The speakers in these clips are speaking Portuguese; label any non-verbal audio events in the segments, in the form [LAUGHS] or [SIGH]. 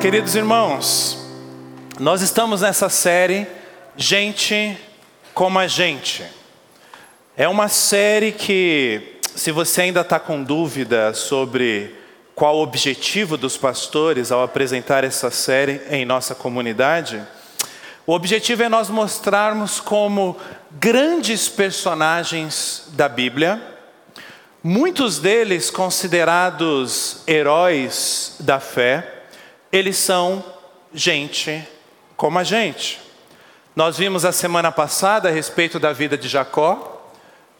Queridos irmãos, nós estamos nessa série Gente como a Gente. É uma série que, se você ainda está com dúvida sobre qual o objetivo dos pastores ao apresentar essa série em nossa comunidade, o objetivo é nós mostrarmos como grandes personagens da Bíblia, muitos deles considerados heróis da fé, eles são gente como a gente. Nós vimos a semana passada a respeito da vida de Jacó,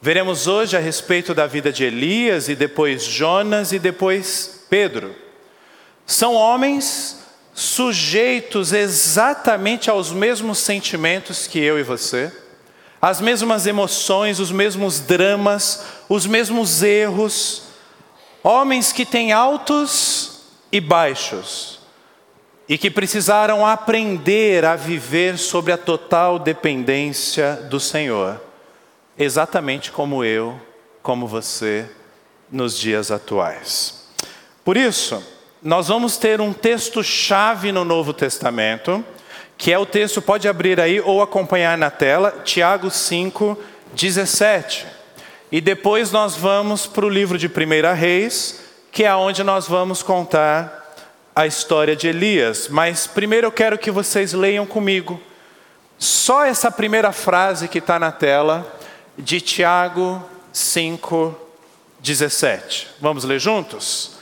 veremos hoje a respeito da vida de Elias e depois Jonas e depois Pedro. São homens sujeitos exatamente aos mesmos sentimentos que eu e você, as mesmas emoções, os mesmos dramas, os mesmos erros, homens que têm altos e baixos e que precisaram aprender a viver sob a total dependência do Senhor, exatamente como eu, como você, nos dias atuais. Por isso, nós vamos ter um texto-chave no Novo Testamento, que é o texto, pode abrir aí ou acompanhar na tela, Tiago 5, 17. E depois nós vamos para o livro de 1 Reis, que é onde nós vamos contar a história de Elias, mas primeiro eu quero que vocês leiam comigo só essa primeira frase que está na tela de Tiago 5, 17. Vamos ler juntos?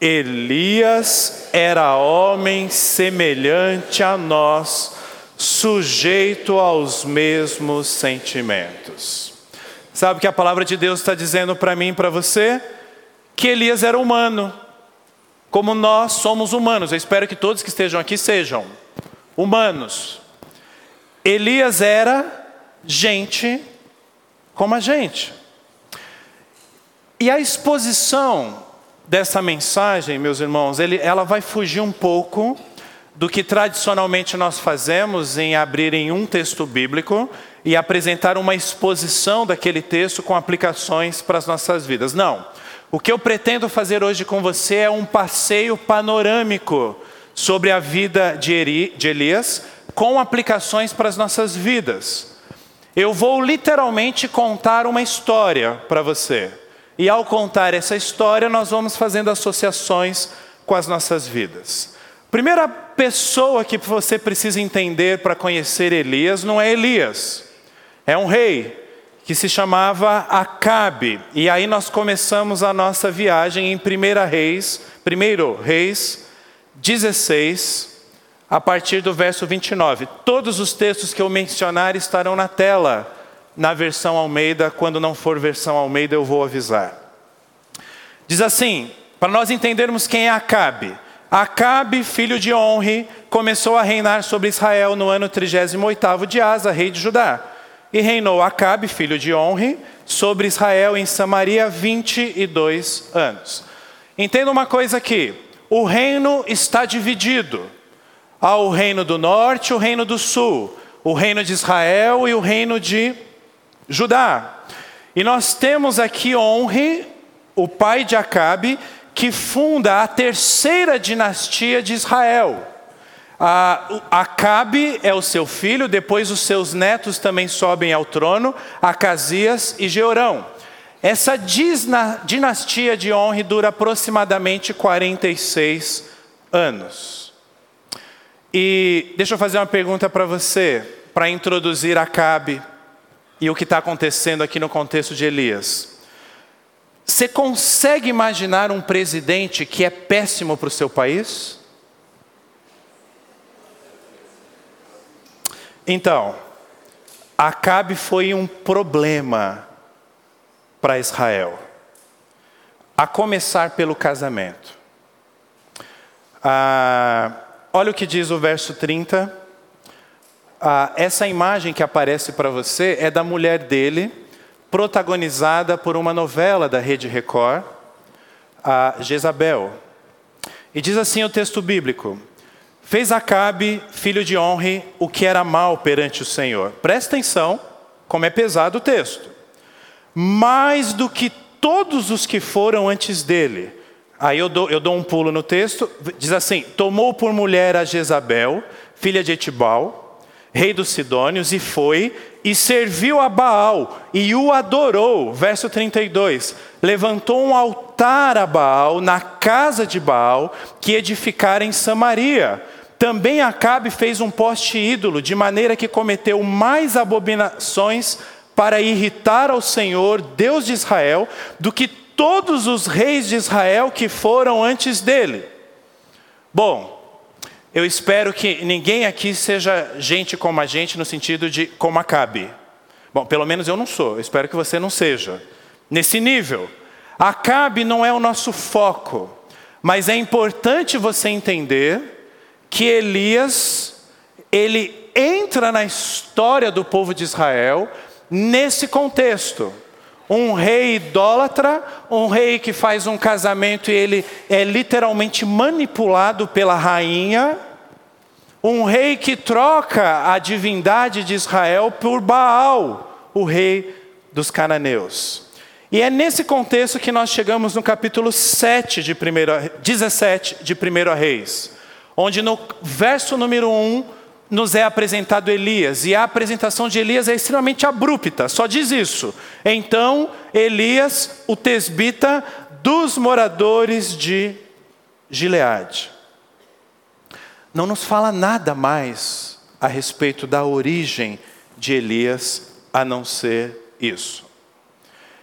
Elias era homem semelhante a nós, sujeito aos mesmos sentimentos. Sabe o que a palavra de Deus está dizendo para mim e para você? Que Elias era humano como nós somos humanos. Eu espero que todos que estejam aqui sejam humanos. Elias era gente como a gente. E a exposição dessa mensagem, meus irmãos, ele, ela vai fugir um pouco do que tradicionalmente nós fazemos em abrir em um texto bíblico e apresentar uma exposição daquele texto com aplicações para as nossas vidas. Não. O que eu pretendo fazer hoje com você é um passeio panorâmico sobre a vida de Elias, com aplicações para as nossas vidas. Eu vou literalmente contar uma história para você. E ao contar essa história, nós vamos fazendo associações com as nossas vidas. Primeira pessoa que você precisa entender para conhecer Elias não é Elias, é um rei que se chamava Acabe. E aí nós começamos a nossa viagem em 1 Reis, 1 Reis 16, a partir do verso 29. Todos os textos que eu mencionar estarão na tela, na versão Almeida, quando não for versão Almeida eu vou avisar. Diz assim, para nós entendermos quem é Acabe. Acabe, filho de Onre, começou a reinar sobre Israel no ano 38 de Asa, rei de Judá. E reinou Acabe, filho de Onre, sobre Israel em Samaria 22 anos. Entenda uma coisa aqui: o reino está dividido. Há o reino do norte o reino do sul, o reino de Israel e o reino de Judá. E nós temos aqui Onre, o pai de Acabe, que funda a terceira dinastia de Israel. Acabe é o seu filho, depois os seus netos também sobem ao trono, Acasias e Jeorão. Essa dinastia de honra dura aproximadamente 46 anos. E deixa eu fazer uma pergunta para você, para introduzir Acabe e o que está acontecendo aqui no contexto de Elias. Você consegue imaginar um presidente que é péssimo para o seu país? Então, Acabe foi um problema para Israel, a começar pelo casamento. Ah, olha o que diz o verso 30. Ah, essa imagem que aparece para você é da mulher dele, protagonizada por uma novela da Rede Record, a Jezabel. E diz assim o texto bíblico: Fez Acabe, filho de Honre, o que era mal perante o Senhor. Presta atenção, como é pesado o texto. Mais do que todos os que foram antes dele. Aí eu dou, eu dou um pulo no texto, diz assim: Tomou por mulher a Jezabel, filha de Etibal, rei dos Sidônios, e foi e serviu a Baal e o adorou. Verso 32. Levantou um altar a Baal na casa de Baal que edificara em Samaria. Também Acabe fez um poste ídolo, de maneira que cometeu mais abominações para irritar ao Senhor, Deus de Israel, do que todos os reis de Israel que foram antes dele. Bom, eu espero que ninguém aqui seja gente como a gente, no sentido de como Acabe. Bom, pelo menos eu não sou, eu espero que você não seja. Nesse nível, Acabe não é o nosso foco, mas é importante você entender que Elias, ele entra na história do povo de Israel nesse contexto. Um rei idólatra, um rei que faz um casamento e ele é literalmente manipulado pela rainha, um rei que troca a divindade de Israel por Baal, o rei dos cananeus. E é nesse contexto que nós chegamos no capítulo 7 de primeiro, 17 de 1 Reis, onde no verso número 1 nos é apresentado Elias, e a apresentação de Elias é extremamente abrupta, só diz isso. Então, Elias, o tesbita dos moradores de Gileade. Não nos fala nada mais a respeito da origem de Elias, a não ser isso.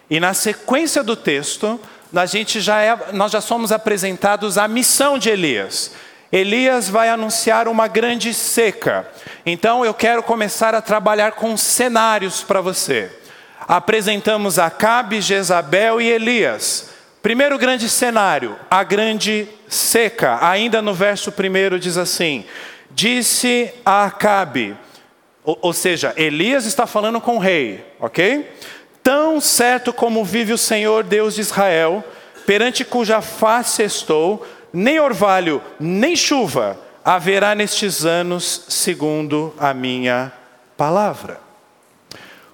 E na sequência do texto, a gente já é, nós já somos apresentados à missão de Elias. Elias vai anunciar uma grande seca. Então eu quero começar a trabalhar com cenários para você. Apresentamos Acabe, Jezabel e Elias. Primeiro grande cenário, a grande seca. Ainda no verso primeiro diz assim: Disse a Acabe, ou, ou seja, Elias está falando com o rei, ok? Tão certo como vive o Senhor Deus de Israel, perante cuja face estou, nem orvalho, nem chuva haverá nestes anos, segundo a minha palavra.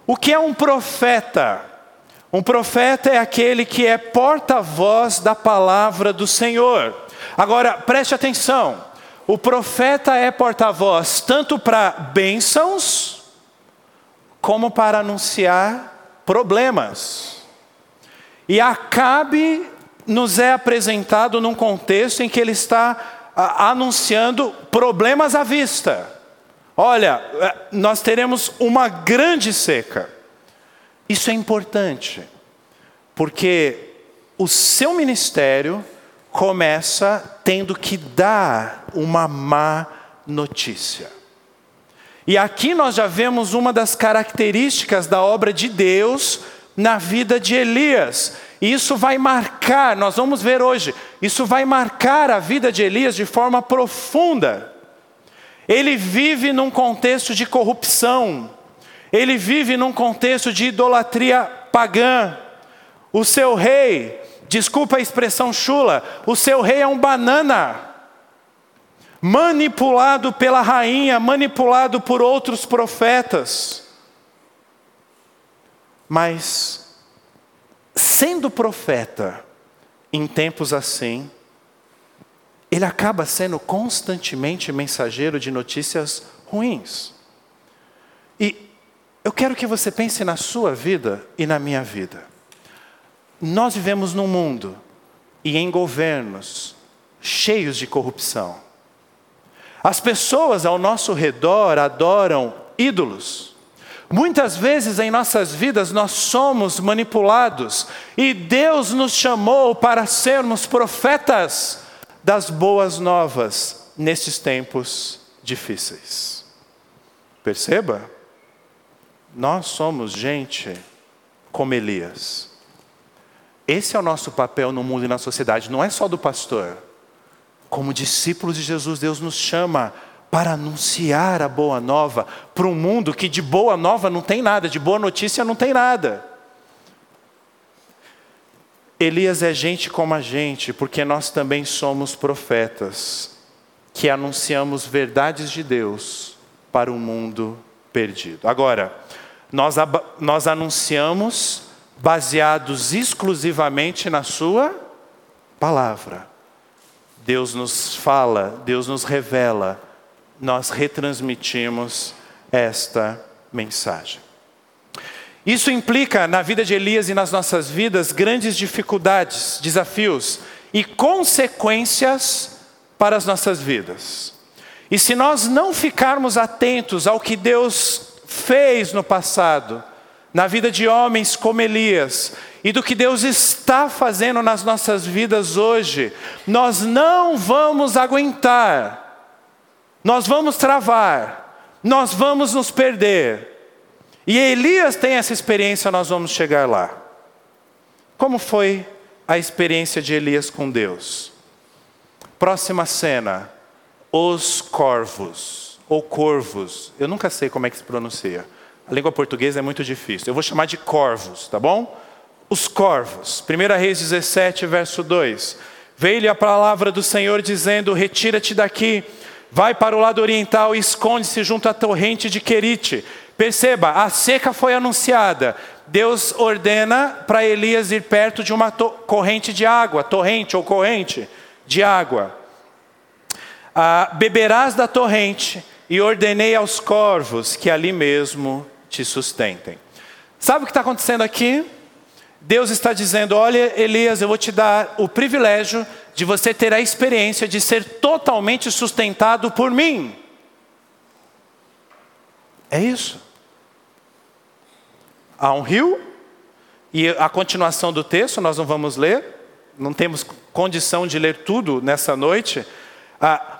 O que é um profeta? Um profeta é aquele que é porta-voz da palavra do Senhor. Agora, preste atenção: o profeta é porta-voz tanto para bênçãos, como para anunciar problemas. E Acabe nos é apresentado num contexto em que ele está anunciando problemas à vista. Olha, é, nós teremos uma grande seca. Isso é importante, porque o seu ministério começa tendo que dar uma má notícia. E aqui nós já vemos uma das características da obra de Deus na vida de Elias. E isso vai marcar, nós vamos ver hoje, isso vai marcar a vida de Elias de forma profunda. Ele vive num contexto de corrupção, ele vive num contexto de idolatria pagã. O seu rei, desculpa a expressão chula, o seu rei é um banana, manipulado pela rainha, manipulado por outros profetas. Mas, sendo profeta em tempos assim, ele acaba sendo constantemente mensageiro de notícias ruins. E eu quero que você pense na sua vida e na minha vida. Nós vivemos num mundo e em governos cheios de corrupção. As pessoas ao nosso redor adoram ídolos. Muitas vezes em nossas vidas nós somos manipulados e Deus nos chamou para sermos profetas das boas novas nestes tempos difíceis. Perceba? Nós somos gente como Elias. Esse é o nosso papel no mundo e na sociedade, não é só do pastor. Como discípulos de Jesus, Deus nos chama para anunciar a boa nova para um mundo que de boa nova não tem nada, de boa notícia não tem nada. Elias é gente como a gente, porque nós também somos profetas, que anunciamos verdades de Deus para um mundo perdido. Agora, nós, nós anunciamos baseados exclusivamente na Sua palavra. Deus nos fala, Deus nos revela, nós retransmitimos esta mensagem. Isso implica na vida de Elias e nas nossas vidas grandes dificuldades, desafios e consequências para as nossas vidas. E se nós não ficarmos atentos ao que Deus fez no passado, na vida de homens como Elias, e do que Deus está fazendo nas nossas vidas hoje, nós não vamos aguentar, nós vamos travar, nós vamos nos perder. E Elias tem essa experiência, nós vamos chegar lá. Como foi a experiência de Elias com Deus? Próxima cena: os corvos, ou corvos, eu nunca sei como é que se pronuncia. A língua portuguesa é muito difícil. Eu vou chamar de corvos, tá bom? Os corvos. 1 Reis 17, verso 2. Veio-lhe a palavra do Senhor dizendo: Retira-te daqui, vai para o lado oriental e esconde-se junto à torrente de Querite Perceba, a seca foi anunciada. Deus ordena para Elias ir perto de uma corrente de água, torrente ou corrente de água. Ah, beberás da torrente e ordenei aos corvos que ali mesmo te sustentem. Sabe o que está acontecendo aqui? Deus está dizendo: Olha, Elias, eu vou te dar o privilégio de você ter a experiência de ser totalmente sustentado por mim. É isso. Há um rio, e a continuação do texto nós não vamos ler, não temos condição de ler tudo nessa noite. Ah,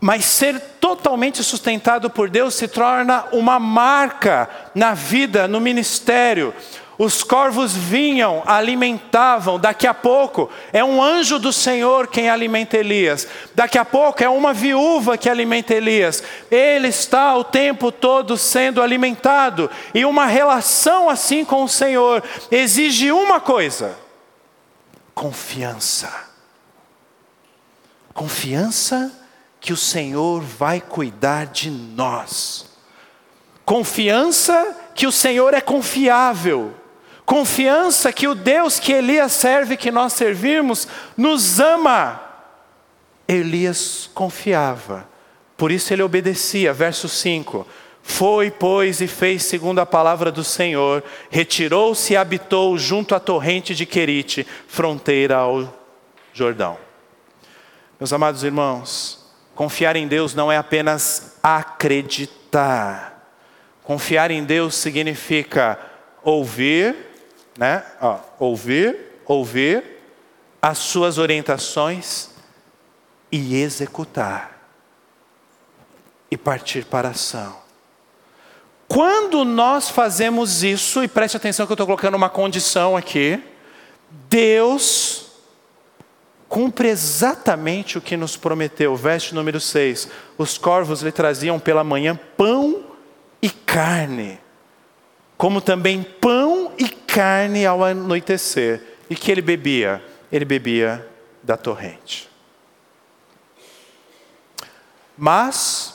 mas ser totalmente sustentado por Deus se torna uma marca na vida, no ministério. Os corvos vinham, alimentavam, daqui a pouco é um anjo do Senhor quem alimenta Elias, daqui a pouco é uma viúva que alimenta Elias. Ele está o tempo todo sendo alimentado, e uma relação assim com o Senhor exige uma coisa: confiança. Confiança que o Senhor vai cuidar de nós. Confiança que o Senhor é confiável Confiança que o Deus que Elias serve, que nós servimos, nos ama. Elias confiava, por isso ele obedecia. Verso 5: Foi, pois, e fez segundo a palavra do Senhor, retirou-se e habitou junto à torrente de Querite, fronteira ao Jordão. Meus amados irmãos, confiar em Deus não é apenas acreditar. Confiar em Deus significa ouvir, né? Ó, ouvir, ouvir as suas orientações e executar e partir para a ação. Quando nós fazemos isso, e preste atenção que eu estou colocando uma condição aqui, Deus cumpre exatamente o que nos prometeu. Verso número 6: Os corvos lhe traziam pela manhã pão e carne, como também pão e carne ao anoitecer. E que ele bebia? Ele bebia da torrente. Mas,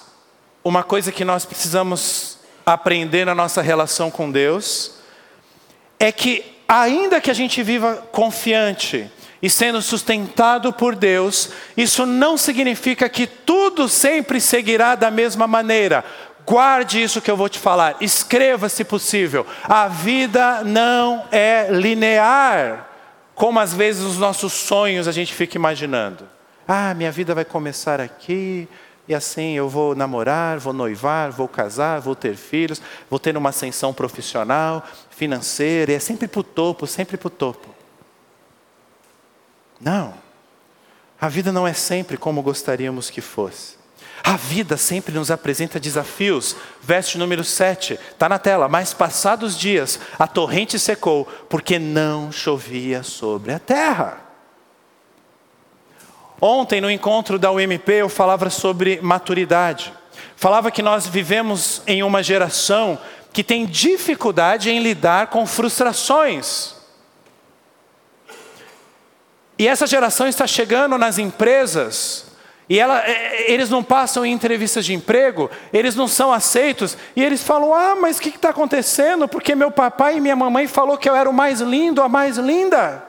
uma coisa que nós precisamos aprender na nossa relação com Deus, é que, ainda que a gente viva confiante e sendo sustentado por Deus, isso não significa que tudo sempre seguirá da mesma maneira. Guarde isso que eu vou te falar, escreva se possível. A vida não é linear, como às vezes os nossos sonhos a gente fica imaginando. Ah, minha vida vai começar aqui, e assim eu vou namorar, vou noivar, vou casar, vou ter filhos, vou ter uma ascensão profissional, financeira, e é sempre para o topo, sempre para o topo. Não, a vida não é sempre como gostaríamos que fosse. A vida sempre nos apresenta desafios. Verso número 7, está na tela. Mas passados dias, a torrente secou, porque não chovia sobre a terra. Ontem, no encontro da UMP, eu falava sobre maturidade. Falava que nós vivemos em uma geração que tem dificuldade em lidar com frustrações. E essa geração está chegando nas empresas e ela, é, é, eles não passam em entrevistas de emprego, eles não são aceitos, e eles falam: Ah, mas o que está acontecendo? Porque meu papai e minha mamãe falou que eu era o mais lindo, a mais linda.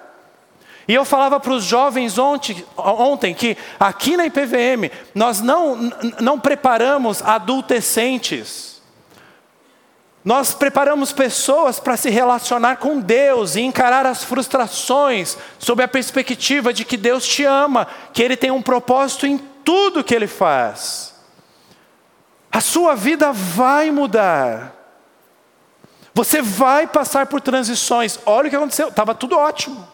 E eu falava para os jovens ontem, ontem, que aqui na IPVM nós não, não preparamos adolescentes. Nós preparamos pessoas para se relacionar com Deus e encarar as frustrações sob a perspectiva de que Deus te ama, que Ele tem um propósito em tudo que Ele faz. A sua vida vai mudar. Você vai passar por transições. Olha o que aconteceu, estava tudo ótimo.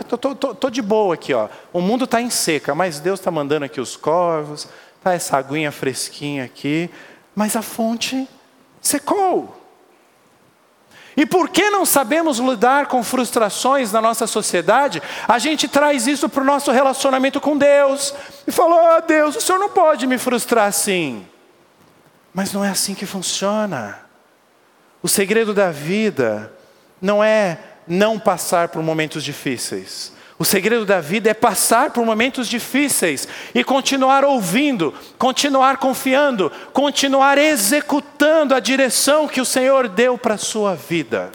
Estou de boa aqui, ó. O mundo está em seca, mas Deus está mandando aqui os corvos, tá essa aguinha fresquinha aqui, mas a fonte secou. E por que não sabemos lidar com frustrações na nossa sociedade? A gente traz isso para o nosso relacionamento com Deus. E falou: oh, Deus, o Senhor não pode me frustrar assim. Mas não é assim que funciona. O segredo da vida não é não passar por momentos difíceis. O segredo da vida é passar por momentos difíceis e continuar ouvindo, continuar confiando, continuar executando a direção que o Senhor deu para a sua vida.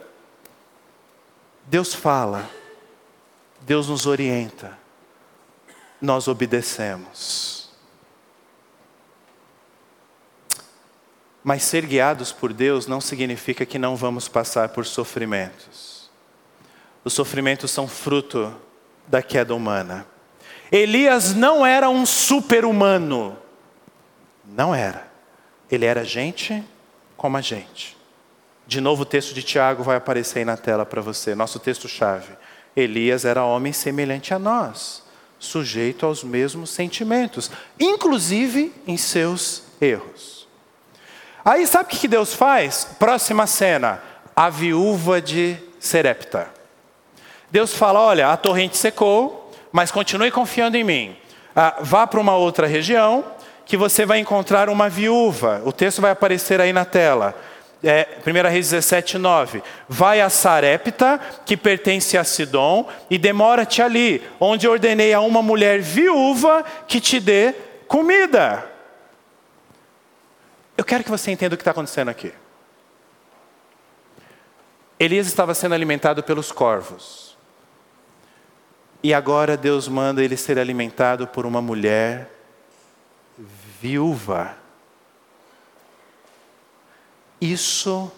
Deus fala, Deus nos orienta, nós obedecemos. Mas ser guiados por Deus não significa que não vamos passar por sofrimentos. Os sofrimentos são fruto da queda humana. Elias não era um super-humano. Não era. Ele era gente como a gente. De novo, o texto de Tiago vai aparecer aí na tela para você, nosso texto-chave. Elias era homem semelhante a nós, sujeito aos mesmos sentimentos, inclusive em seus erros. Aí sabe o que Deus faz? Próxima cena: a viúva de Serepta. Deus fala: olha, a torrente secou, mas continue confiando em mim. Ah, vá para uma outra região que você vai encontrar uma viúva. O texto vai aparecer aí na tela. É, 1 Reis 17, 9. Vai a Sarepta, que pertence a Sidom, e demora-te ali, onde ordenei a uma mulher viúva que te dê comida. Eu quero que você entenda o que está acontecendo aqui. Elias estava sendo alimentado pelos corvos. E agora Deus manda ele ser alimentado por uma mulher viúva. Isso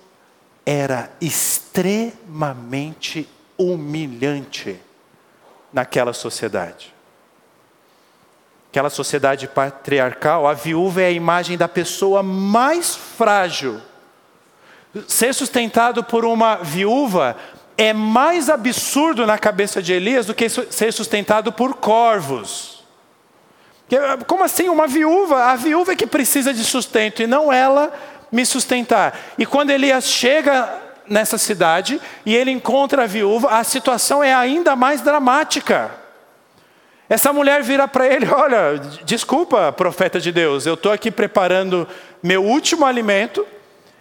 era extremamente humilhante naquela sociedade. Aquela sociedade patriarcal, a viúva é a imagem da pessoa mais frágil. Ser sustentado por uma viúva é mais absurdo na cabeça de Elias do que ser sustentado por corvos. Como assim? Uma viúva? A viúva é que precisa de sustento e não ela me sustentar. E quando Elias chega nessa cidade e ele encontra a viúva, a situação é ainda mais dramática. Essa mulher vira para ele: [LAUGHS] Olha, desculpa, profeta de Deus, eu estou aqui preparando meu último alimento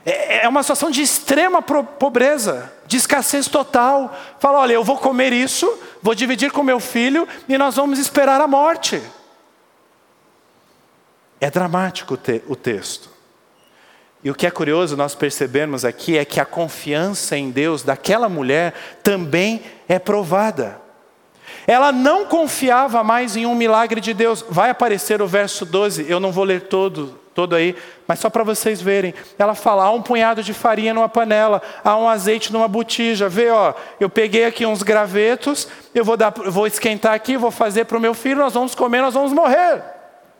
é, é uma situação de extrema pobreza, de escassez total. Fala, olha, eu vou comer isso, vou dividir com meu filho e nós vamos esperar a morte. É dramático o texto. E o que é curioso nós percebemos aqui é que a confiança em Deus daquela mulher também é provada. Ela não confiava mais em um milagre de Deus. Vai aparecer o verso 12, eu não vou ler todo, todo aí, mas só para vocês verem. Ela fala: há um punhado de farinha numa panela, há um azeite numa botija. Vê, ó, eu peguei aqui uns gravetos, eu vou, dar, vou esquentar aqui, vou fazer para o meu filho, nós vamos comer, nós vamos morrer.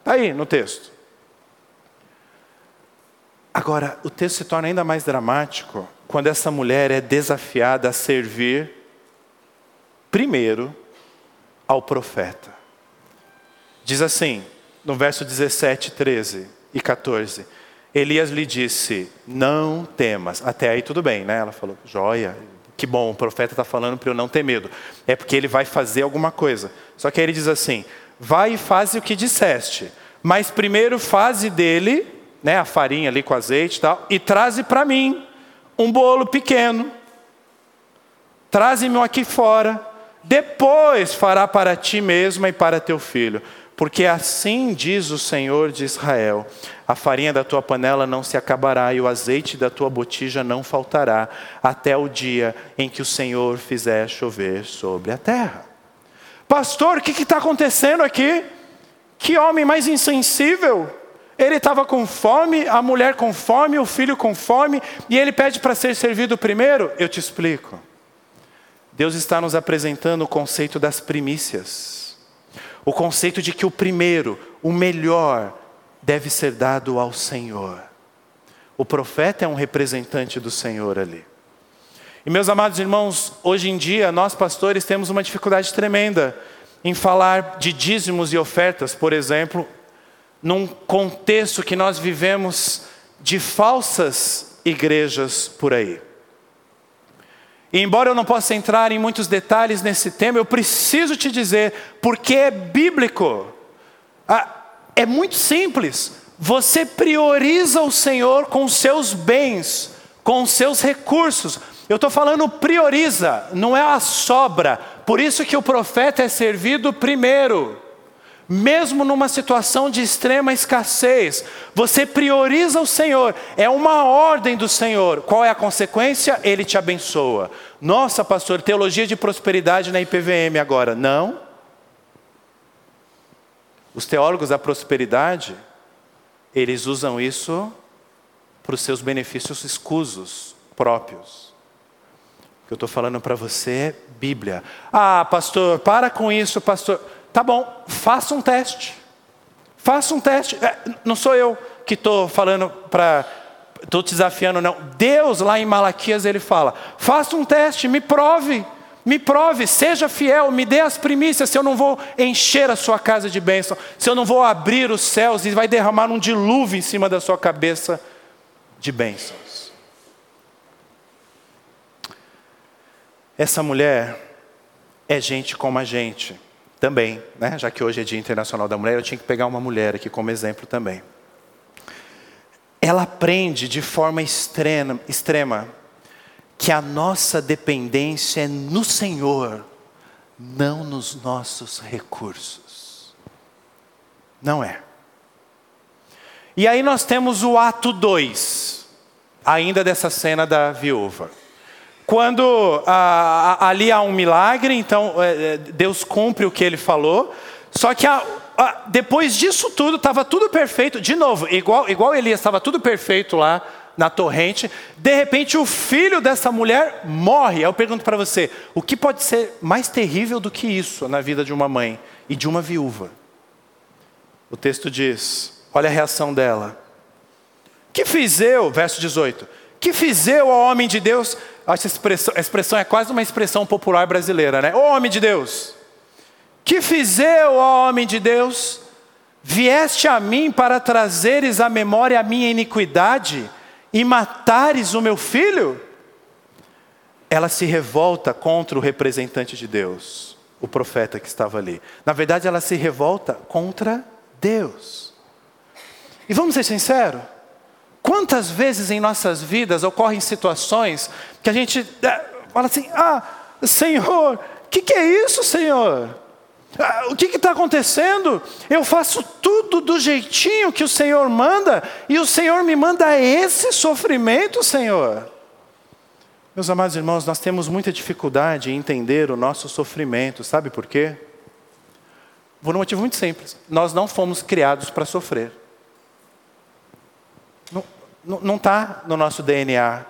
Está aí no texto. Agora, o texto se torna ainda mais dramático quando essa mulher é desafiada a servir, primeiro, ao profeta. Diz assim, no verso 17, 13 e 14. Elias lhe disse: Não temas. Até aí tudo bem, né? Ela falou: Joia, que bom, o profeta está falando para eu não ter medo. É porque ele vai fazer alguma coisa. Só que aí ele diz assim: Vai e faze o que disseste, mas primeiro faze dele, né, a farinha ali com azeite e tal, e traze para mim um bolo pequeno. Traze-me aqui fora. Depois fará para ti mesma e para teu filho porque assim diz o Senhor de Israel: a farinha da tua panela não se acabará e o azeite da tua botija não faltará, até o dia em que o Senhor fizer chover sobre a terra. Pastor, o que está acontecendo aqui? Que homem mais insensível! Ele estava com fome, a mulher com fome, o filho com fome, e ele pede para ser servido primeiro? Eu te explico. Deus está nos apresentando o conceito das primícias. O conceito de que o primeiro, o melhor, deve ser dado ao Senhor. O profeta é um representante do Senhor ali. E meus amados irmãos, hoje em dia nós pastores temos uma dificuldade tremenda em falar de dízimos e ofertas, por exemplo, num contexto que nós vivemos de falsas igrejas por aí. E embora eu não possa entrar em muitos detalhes nesse tema, eu preciso te dizer, porque é bíblico. Ah, é muito simples. Você prioriza o Senhor com seus bens, com seus recursos. Eu estou falando prioriza, não é a sobra. Por isso que o profeta é servido primeiro. Mesmo numa situação de extrema escassez, você prioriza o Senhor, é uma ordem do Senhor. Qual é a consequência? Ele te abençoa. Nossa, pastor, teologia de prosperidade na IPVM agora. Não. Os teólogos da prosperidade, eles usam isso para os seus benefícios escusos próprios. O que eu estou falando para você é Bíblia. Ah, pastor, para com isso, pastor. Tá bom, faça um teste. Faça um teste. É, não sou eu que estou falando para. Estou te desafiando, não. Deus, lá em Malaquias, ele fala: faça um teste, me prove. Me prove, seja fiel, me dê as primícias, se eu não vou encher a sua casa de bênção, se eu não vou abrir os céus e vai derramar um dilúvio em cima da sua cabeça de bênçãos. Essa mulher é gente como a gente também, né? já que hoje é Dia Internacional da Mulher, eu tinha que pegar uma mulher aqui como exemplo também. Ela aprende de forma extrema, extrema que a nossa dependência é no Senhor, não nos nossos recursos. Não é. E aí nós temos o ato 2, ainda dessa cena da viúva. Quando ah, ali há um milagre, então é, é, Deus cumpre o que ele falou, só que a, a, depois disso tudo, estava tudo perfeito, de novo, igual, igual Elias, estava tudo perfeito lá na torrente, de repente o filho dessa mulher morre. Eu pergunto para você, o que pode ser mais terrível do que isso na vida de uma mãe e de uma viúva? O texto diz, olha a reação dela. Que fiz eu, verso 18, que fiz eu ao homem de Deus essa expressão, a expressão é quase uma expressão popular brasileira, né? Ô homem de Deus, que fiz eu, ó homem de Deus? Vieste a mim para trazeres à memória a minha iniquidade e matares o meu filho? Ela se revolta contra o representante de Deus, o profeta que estava ali. Na verdade, ela se revolta contra Deus. E vamos ser sinceros, Quantas vezes em nossas vidas ocorrem situações que a gente é, fala assim: ah, Senhor, o que, que, é isso, Senhor? Ah, o que está acontecendo? Eu faço tudo do jeitinho que o Senhor manda e o Senhor me manda esse sofrimento, Senhor. Meus amados irmãos, nós temos muita dificuldade em entender o nosso sofrimento, sabe por quê? Por um motivo muito simples: nós não fomos criados para sofrer não está no nosso DNA.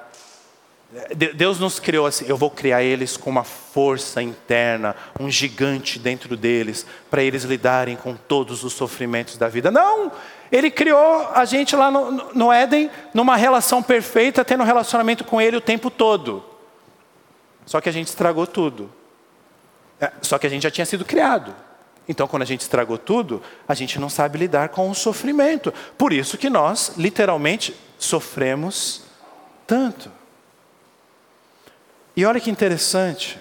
Deus nos criou assim, eu vou criar eles com uma força interna, um gigante dentro deles, para eles lidarem com todos os sofrimentos da vida. Não! Ele criou a gente lá no, no Éden, numa relação perfeita, tendo um relacionamento com Ele o tempo todo. Só que a gente estragou tudo. É, só que a gente já tinha sido criado. Então, quando a gente estragou tudo, a gente não sabe lidar com o sofrimento. Por isso que nós, literalmente, sofremos tanto. E olha que interessante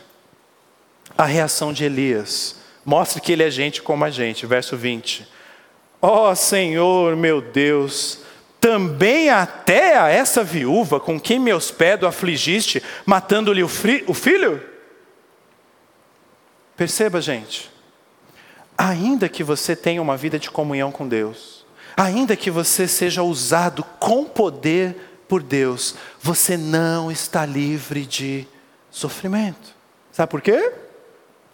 a reação de Elias. Mostra que ele é gente como a gente. Verso 20. Ó oh, Senhor meu Deus, também até a essa viúva com quem me hospedo afligiste, matando-lhe o, o filho? Perceba, gente ainda que você tenha uma vida de comunhão com Deus, ainda que você seja usado com poder por Deus, você não está livre de sofrimento. Sabe por quê?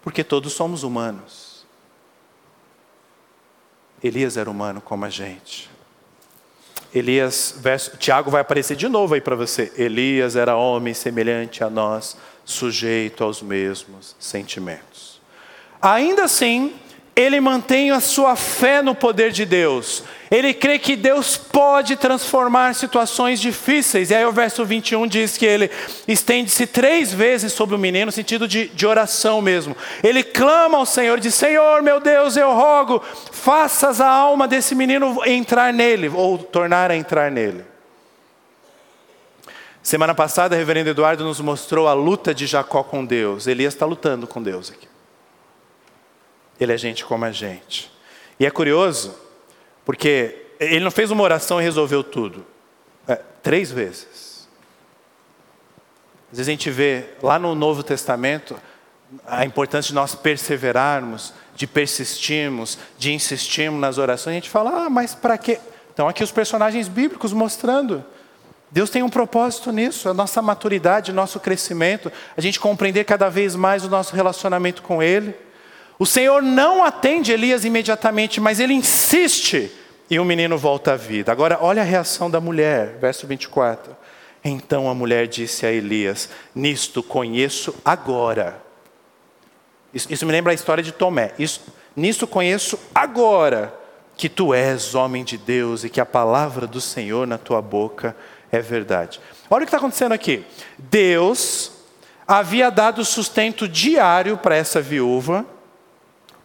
Porque todos somos humanos. Elias era humano como a gente. Elias, verso, Tiago vai aparecer de novo aí para você. Elias era homem semelhante a nós, sujeito aos mesmos sentimentos. Ainda assim, ele mantém a sua fé no poder de Deus. Ele crê que Deus pode transformar situações difíceis. E aí o verso 21 diz que ele estende-se três vezes sobre o menino, no sentido de, de oração mesmo. Ele clama ao Senhor, diz: Senhor, meu Deus, eu rogo, faças a alma desse menino entrar nele, ou tornar a entrar nele. Semana passada, o reverendo Eduardo nos mostrou a luta de Jacó com Deus. Elias está lutando com Deus aqui. Ele é gente como a gente. E é curioso, porque ele não fez uma oração e resolveu tudo. É, três vezes. Às vezes a gente vê lá no Novo Testamento a importância de nós perseverarmos, de persistirmos, de insistirmos nas orações. A gente fala, ah, mas para quê? Então aqui os personagens bíblicos mostrando. Deus tem um propósito nisso, a nossa maturidade, nosso crescimento, a gente compreender cada vez mais o nosso relacionamento com Ele. O Senhor não atende Elias imediatamente, mas ele insiste e o menino volta à vida. Agora, olha a reação da mulher, verso 24. Então a mulher disse a Elias: Nisto conheço agora. Isso, isso me lembra a história de Tomé. Isso, nisto conheço agora que tu és homem de Deus e que a palavra do Senhor na tua boca é verdade. Olha o que está acontecendo aqui. Deus havia dado sustento diário para essa viúva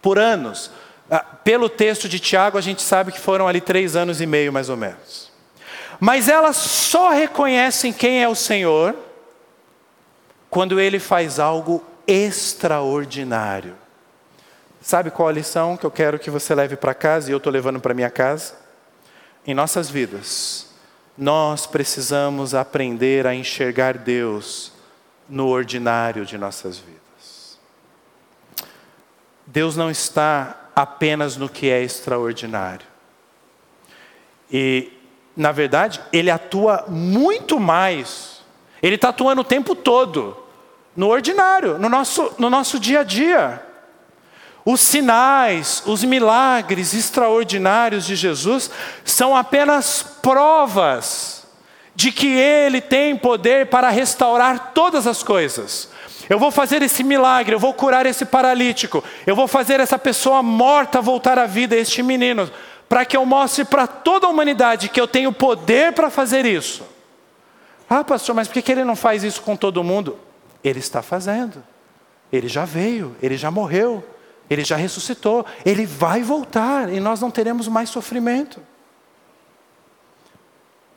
por anos. Ah, pelo texto de Tiago, a gente sabe que foram ali três anos e meio, mais ou menos. Mas elas só reconhecem quem é o Senhor quando Ele faz algo extraordinário. Sabe qual a lição que eu quero que você leve para casa e eu estou levando para minha casa? Em nossas vidas, nós precisamos aprender a enxergar Deus no ordinário de nossas vidas. Deus não está apenas no que é extraordinário. E, na verdade, Ele atua muito mais. Ele está atuando o tempo todo, no ordinário, no nosso, no nosso dia a dia. Os sinais, os milagres extraordinários de Jesus são apenas provas de que Ele tem poder para restaurar todas as coisas. Eu vou fazer esse milagre, eu vou curar esse paralítico, eu vou fazer essa pessoa morta voltar à vida, este menino, para que eu mostre para toda a humanidade que eu tenho poder para fazer isso. Ah, pastor, mas por que ele não faz isso com todo mundo? Ele está fazendo. Ele já veio, ele já morreu, ele já ressuscitou, ele vai voltar e nós não teremos mais sofrimento.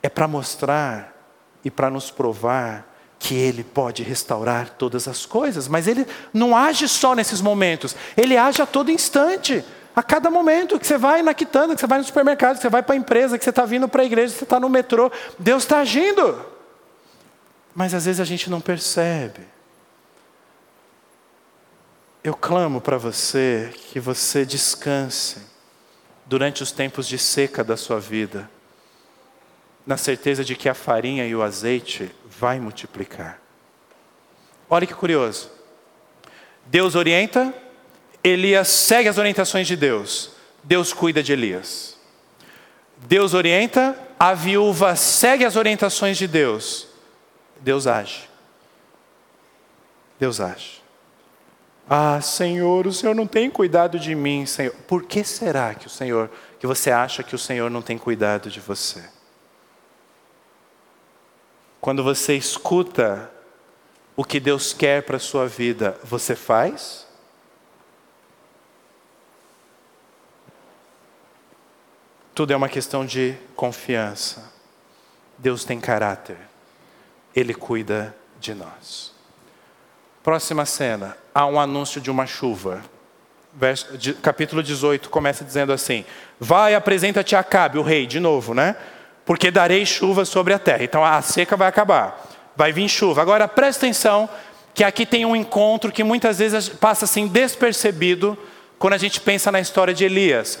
É para mostrar e para nos provar que Ele pode restaurar todas as coisas, mas Ele não age só nesses momentos, Ele age a todo instante, a cada momento que você vai na quitanda, que você vai no supermercado, que você vai para a empresa, que você está vindo para a igreja, que você está no metrô, Deus está agindo. Mas às vezes a gente não percebe. Eu clamo para você que você descanse durante os tempos de seca da sua vida, na certeza de que a farinha e o azeite vai multiplicar. Olha que curioso. Deus orienta, Elias segue as orientações de Deus. Deus cuida de Elias. Deus orienta, a viúva segue as orientações de Deus. Deus age. Deus age. Ah, Senhor, o Senhor não tem cuidado de mim, Senhor. Por que será que o Senhor, que você acha que o Senhor não tem cuidado de você? Quando você escuta o que Deus quer para a sua vida, você faz? Tudo é uma questão de confiança. Deus tem caráter. Ele cuida de nós. Próxima cena, há um anúncio de uma chuva. Verso, de, capítulo 18 começa dizendo assim: Vai, apresenta-te a Acabe, o rei, de novo, né? Porque darei chuva sobre a terra. Então a seca vai acabar, vai vir chuva. Agora presta atenção que aqui tem um encontro que muitas vezes passa assim despercebido quando a gente pensa na história de Elias.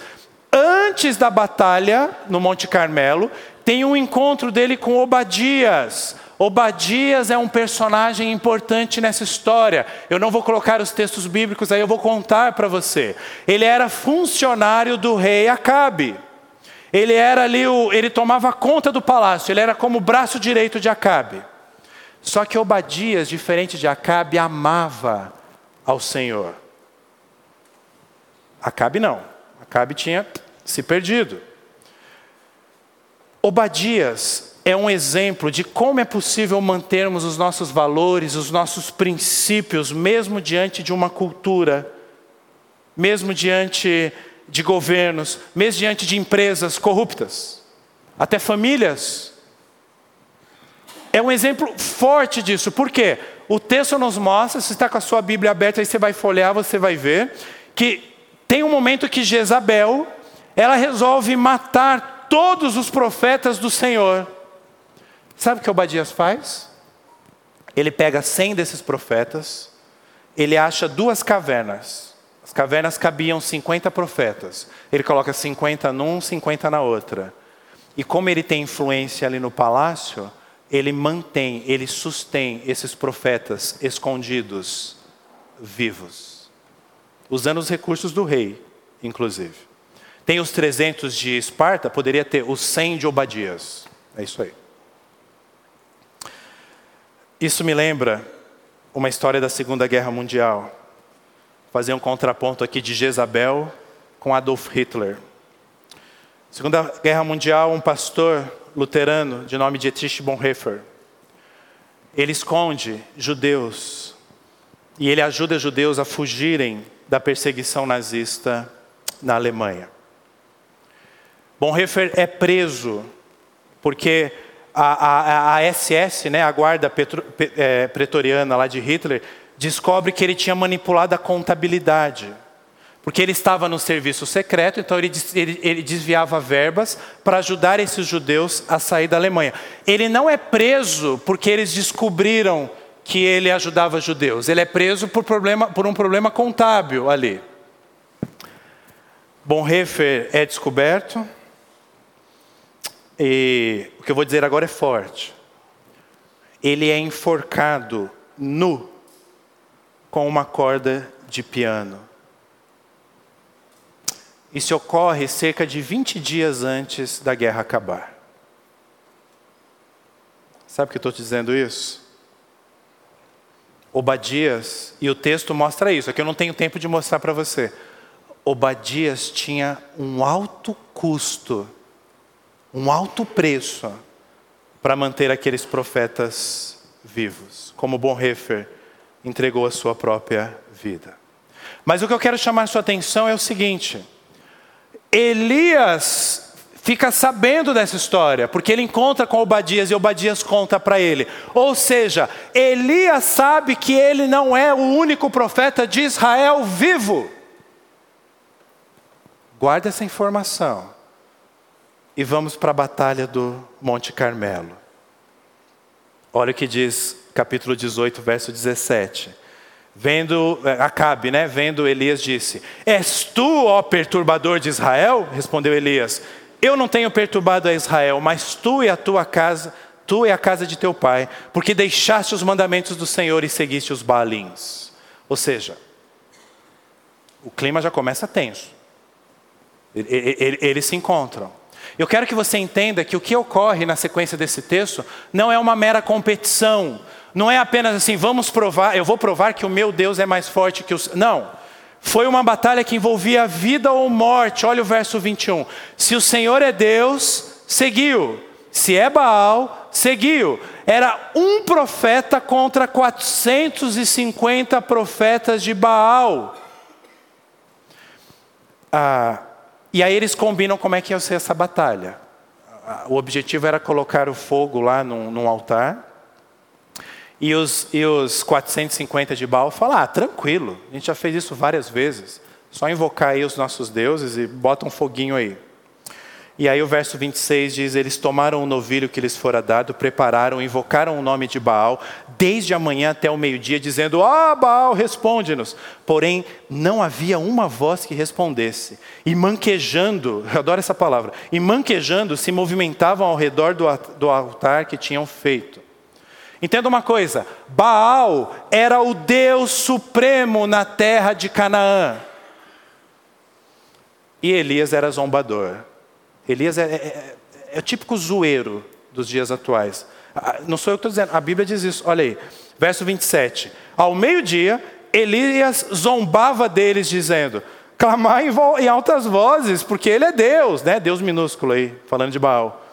Antes da batalha no Monte Carmelo, tem um encontro dele com Obadias. Obadias é um personagem importante nessa história. Eu não vou colocar os textos bíblicos aí, eu vou contar para você. Ele era funcionário do rei Acabe. Ele era ali, o, ele tomava conta do palácio, ele era como o braço direito de Acabe. Só que Obadias, diferente de Acabe, amava ao Senhor. Acabe não. Acabe tinha se perdido. Obadias é um exemplo de como é possível mantermos os nossos valores, os nossos princípios, mesmo diante de uma cultura, mesmo diante de governos, mesmo diante de empresas corruptas, até famílias. É um exemplo forte disso, por quê? O texto nos mostra, se está com a sua Bíblia aberta, aí você vai folhear, você vai ver, que tem um momento que Jezabel, ela resolve matar todos os profetas do Senhor. Sabe o que Obadias faz? Ele pega cem desses profetas, ele acha duas cavernas. As cavernas cabiam 50 profetas. Ele coloca 50 num, 50 na outra. E como ele tem influência ali no palácio, ele mantém, ele sustém esses profetas escondidos, vivos usando os recursos do rei, inclusive. Tem os 300 de Esparta, poderia ter os 100 de Obadias. É isso aí. Isso me lembra uma história da Segunda Guerra Mundial. Fazer um contraponto aqui de Jezabel com Adolf Hitler. Segunda Guerra Mundial, um pastor luterano de nome Dietrich Bonhoeffer, ele esconde judeus e ele ajuda judeus a fugirem da perseguição nazista na Alemanha. Bonhoeffer é preso porque a, a, a SS, né, a guarda petro, é, pretoriana lá de Hitler, descobre que ele tinha manipulado a contabilidade. Porque ele estava no serviço secreto, então ele, ele, ele desviava verbas para ajudar esses judeus a sair da Alemanha. Ele não é preso porque eles descobriram que ele ajudava judeus. Ele é preso por, problema, por um problema contábil ali. Bonhoeffer é descoberto. E o que eu vou dizer agora é forte. Ele é enforcado nu com uma corda de piano. Isso ocorre cerca de 20 dias antes da guerra acabar. Sabe por que estou dizendo isso? Obadias, e o texto mostra isso, aqui eu não tenho tempo de mostrar para você. Obadias tinha um alto custo, um alto preço para manter aqueles profetas vivos, como Bonhoeffer entregou a sua própria vida. Mas o que eu quero chamar sua atenção é o seguinte: Elias fica sabendo dessa história, porque ele encontra com Obadias e Obadias conta para ele. Ou seja, Elias sabe que ele não é o único profeta de Israel vivo. Guarda essa informação. E vamos para a batalha do Monte Carmelo. Olha o que diz capítulo 18, verso 17. Vendo, eh, Acabe, né? Vendo Elias disse: És tu, ó perturbador de Israel? Respondeu Elias: eu não tenho perturbado a Israel, mas tu e a tua casa, tu e a casa de teu pai, porque deixaste os mandamentos do Senhor e seguiste os Baalins. Ou seja, o clima já começa tenso. Eles se encontram. Eu quero que você entenda que o que ocorre na sequência desse texto não é uma mera competição, não é apenas assim, vamos provar, eu vou provar que o meu Deus é mais forte que os. Não. Foi uma batalha que envolvia vida ou morte. Olha o verso 21. Se o Senhor é Deus, seguiu. Se é Baal, seguiu. Era um profeta contra 450 profetas de Baal. Ah, e aí eles combinam como é que ia ser essa batalha. Ah, o objetivo era colocar o fogo lá num, num altar e os, e os 450 de Baal falam: ah, tranquilo, a gente já fez isso várias vezes. Só invocar aí os nossos deuses e bota um foguinho aí. E aí o verso 26 diz: Eles tomaram o novilho que lhes fora dado, prepararam, invocaram o nome de Baal, desde a manhã até o meio-dia, dizendo: Ah, Baal, responde-nos. Porém, não havia uma voz que respondesse. E manquejando, [LAUGHS] eu adoro essa palavra, e manquejando se movimentavam ao redor do, do altar que tinham feito. Entenda uma coisa: Baal era o Deus supremo na terra de Canaã. E Elias era zombador. Elias é, é, é, é o típico zoeiro dos dias atuais. Ah, não sou eu que estou dizendo, a Bíblia diz isso. Olha aí, verso 27. Ao meio-dia, Elias zombava deles, dizendo: clamar em, altas vozes, porque ele é Deus, né? Deus minúsculo aí, falando de Baal.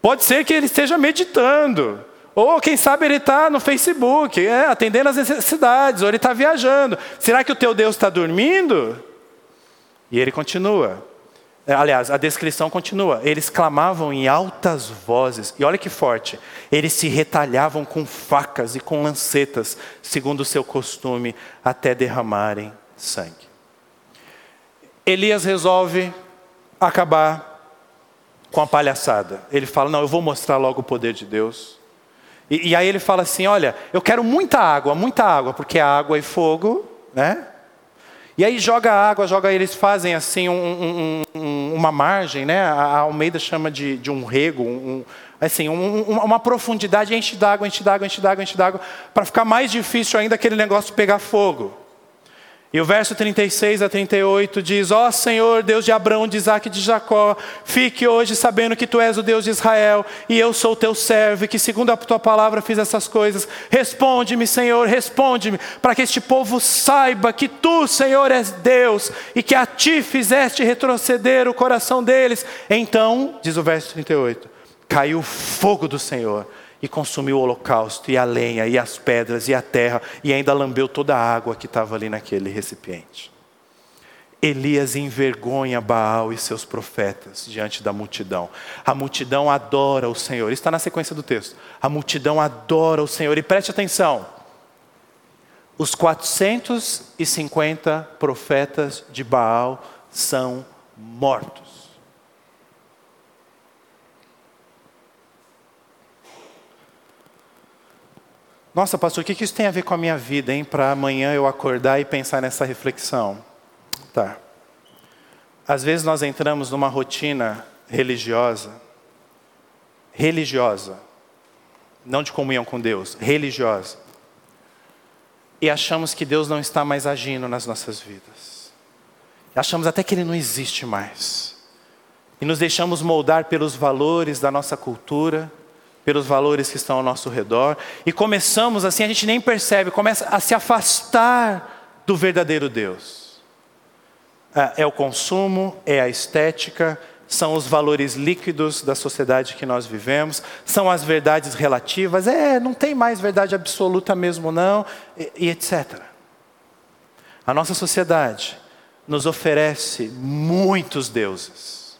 Pode ser que ele esteja meditando, ou quem sabe ele está no Facebook, é, atendendo às necessidades, ou ele está viajando. Será que o teu Deus está dormindo? E ele continua. É, aliás, a descrição continua. Eles clamavam em altas vozes, e olha que forte. Eles se retalhavam com facas e com lancetas, segundo o seu costume, até derramarem sangue. Elias resolve acabar com a palhaçada. Ele fala: Não, eu vou mostrar logo o poder de Deus. E, e aí ele fala assim: Olha, eu quero muita água, muita água, porque água e fogo, né? E aí joga água, joga, eles fazem assim um, um, uma margem, né? A Almeida chama de, de um rego, um, assim, uma profundidade, enche d'água, enche d'água, enche d'água, enche d'água, para ficar mais difícil ainda aquele negócio pegar fogo. E o verso 36 a 38 diz: Ó oh, Senhor, Deus de Abraão, de Isaac e de Jacó, fique hoje sabendo que tu és o Deus de Israel, e eu sou teu servo, e que segundo a tua palavra fiz essas coisas. Responde-me, Senhor, responde-me, para que este povo saiba que tu, Senhor, és Deus, e que a ti fizeste retroceder o coração deles. Então, diz o verso 38, caiu o fogo do Senhor e consumiu o holocausto, e a lenha, e as pedras, e a terra, e ainda lambeu toda a água que estava ali naquele recipiente. Elias envergonha Baal e seus profetas diante da multidão. A multidão adora o Senhor. Está na sequência do texto. A multidão adora o Senhor. E preste atenção: os 450 profetas de Baal são mortos. Nossa, pastor, o que isso tem a ver com a minha vida, hein? Para amanhã eu acordar e pensar nessa reflexão. Tá. Às vezes nós entramos numa rotina religiosa, religiosa, não de comunhão com Deus, religiosa, e achamos que Deus não está mais agindo nas nossas vidas. Achamos até que Ele não existe mais. E nos deixamos moldar pelos valores da nossa cultura, pelos valores que estão ao nosso redor, e começamos assim, a gente nem percebe, começa a se afastar do verdadeiro Deus. É, é o consumo, é a estética, são os valores líquidos da sociedade que nós vivemos, são as verdades relativas, é, não tem mais verdade absoluta mesmo não, e, e etc. A nossa sociedade nos oferece muitos deuses,